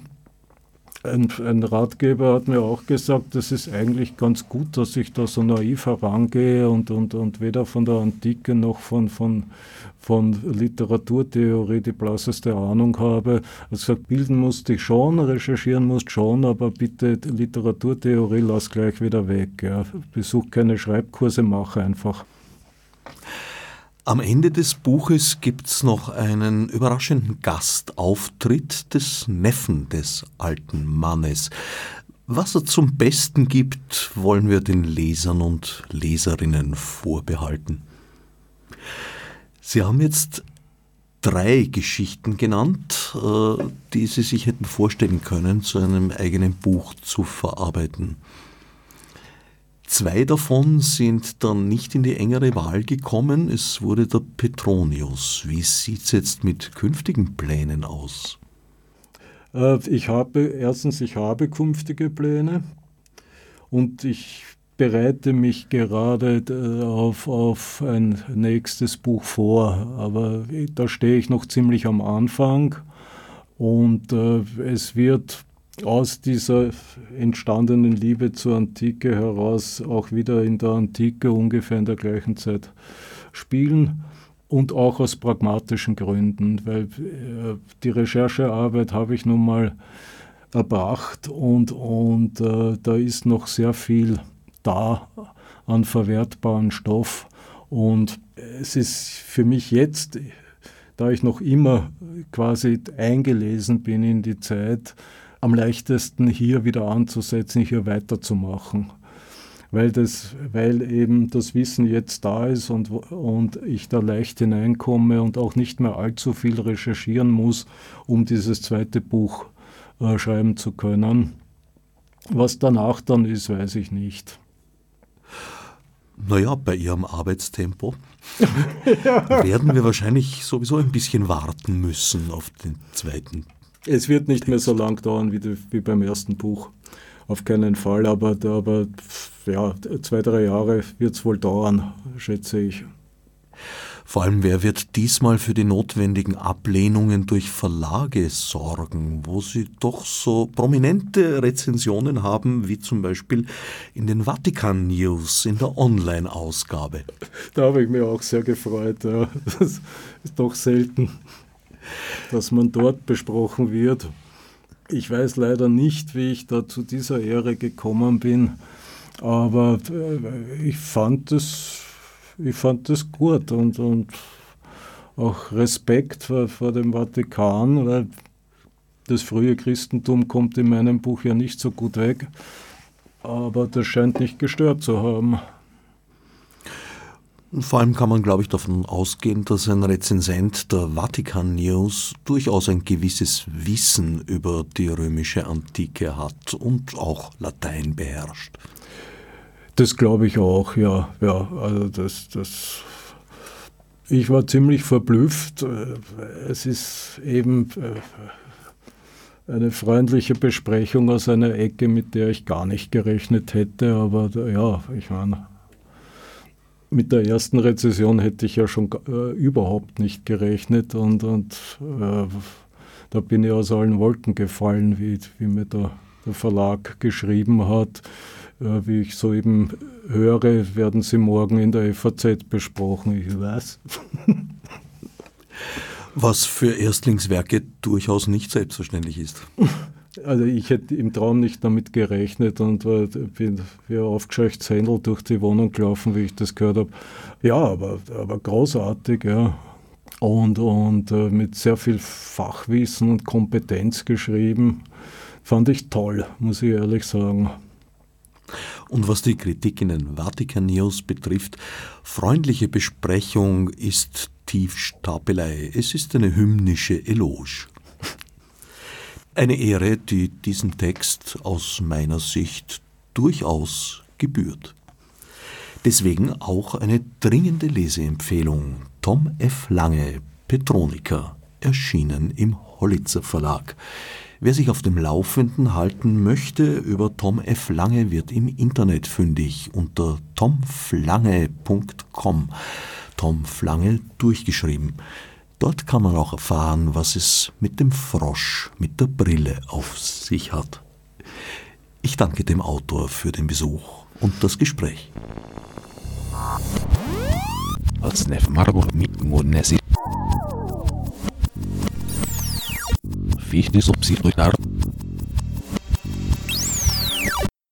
ein, ein, Ratgeber hat mir auch gesagt, es ist eigentlich ganz gut, dass ich da so naiv herangehe und, und, und weder von der Antike noch von, von, von Literaturtheorie die blasseste Ahnung habe. Er hat gesagt, bilden musste ich schon, recherchieren musste schon, aber bitte Literaturtheorie lass gleich wieder weg. Ja. Besuch keine Schreibkurse, mach einfach. Am Ende des Buches gibt es noch einen überraschenden Gastauftritt des Neffen des alten Mannes. Was er zum Besten gibt, wollen wir den Lesern und Leserinnen vorbehalten. Sie haben jetzt drei Geschichten genannt, äh, die Sie sich hätten vorstellen können, zu einem eigenen Buch zu verarbeiten. Zwei davon sind dann nicht in die engere Wahl gekommen. Es wurde der Petronius. Wie sieht es jetzt mit künftigen Plänen aus? Äh, ich habe, erstens, ich habe künftige Pläne und ich bereite mich gerade äh, auf, auf ein nächstes Buch vor, aber da stehe ich noch ziemlich am Anfang und äh, es wird aus dieser entstandenen Liebe zur Antike heraus auch wieder in der Antike ungefähr in der gleichen Zeit spielen und auch aus pragmatischen Gründen, weil äh, die Recherchearbeit habe ich nun mal erbracht und, und äh, da ist noch sehr viel da an verwertbaren Stoff und es ist für mich jetzt, da ich noch immer quasi eingelesen bin in die Zeit, am leichtesten hier wieder anzusetzen, hier weiterzumachen. Weil, das, weil eben das Wissen jetzt da ist und, und ich da leicht hineinkomme und auch nicht mehr allzu viel recherchieren muss, um dieses zweite Buch äh, schreiben zu können. Was danach dann ist, weiß ich nicht. Naja, bei Ihrem Arbeitstempo ja. werden wir wahrscheinlich sowieso ein bisschen warten müssen auf den zweiten es wird nicht mehr so lang dauern wie, wie beim ersten Buch. Auf keinen Fall, aber, aber ja, zwei, drei Jahre wird es wohl dauern, schätze ich. Vor allem, wer wird diesmal für die notwendigen Ablehnungen durch Verlage sorgen, wo sie doch so prominente Rezensionen haben, wie zum Beispiel in den Vatikan News in der Online-Ausgabe? Da habe ich mich auch sehr gefreut. Ja. Das ist doch selten, dass man dort besprochen wird. Ich weiß leider nicht, wie ich da zu dieser Ehre gekommen bin, aber äh, ich fand es ich fand das gut und, und auch Respekt vor, vor dem Vatikan, weil das frühe Christentum kommt in meinem Buch ja nicht so gut weg, aber das scheint nicht gestört zu haben. Vor allem kann man, glaube ich, davon ausgehen, dass ein Rezensent der Vatikan News durchaus ein gewisses Wissen über die römische Antike hat und auch Latein beherrscht. Das glaube ich auch, ja. ja also das, das, ich war ziemlich verblüfft. Es ist eben äh, eine freundliche Besprechung aus einer Ecke, mit der ich gar nicht gerechnet hätte. Aber ja, ich meine, mit der ersten Rezession hätte ich ja schon äh, überhaupt nicht gerechnet und, und äh, da bin ich aus allen Wolken gefallen, wie, wie mir der, der Verlag geschrieben hat. Äh, wie ich soeben höre, werden sie morgen in der FAZ besprochen. Ich weiß. Was für Erstlingswerke durchaus nicht selbstverständlich ist. Also ich hätte im Traum nicht damit gerechnet und bin wie ein aufgescheuchtes Händel durch die Wohnung gelaufen, wie ich das gehört habe. Ja, aber, aber großartig, ja. Und, und äh, mit sehr viel Fachwissen und Kompetenz geschrieben. Fand ich toll, muss ich ehrlich sagen. Und was die Kritik in den Vatikan News betrifft, freundliche Besprechung ist Tiefstapelei. Es ist eine hymnische Eloge. Eine Ehre, die diesem Text aus meiner Sicht durchaus gebührt. Deswegen auch eine dringende Leseempfehlung. Tom F. Lange, Petronika, erschienen im Hollitzer Verlag. Wer sich auf dem Laufenden halten möchte über Tom F. Lange, wird im Internet fündig unter tomflange.com. Tom Flange durchgeschrieben. Dort kann man auch erfahren, was es mit dem Frosch mit der Brille auf sich hat. Ich danke dem Autor für den Besuch und das Gespräch. Mit Fiz de subsidiar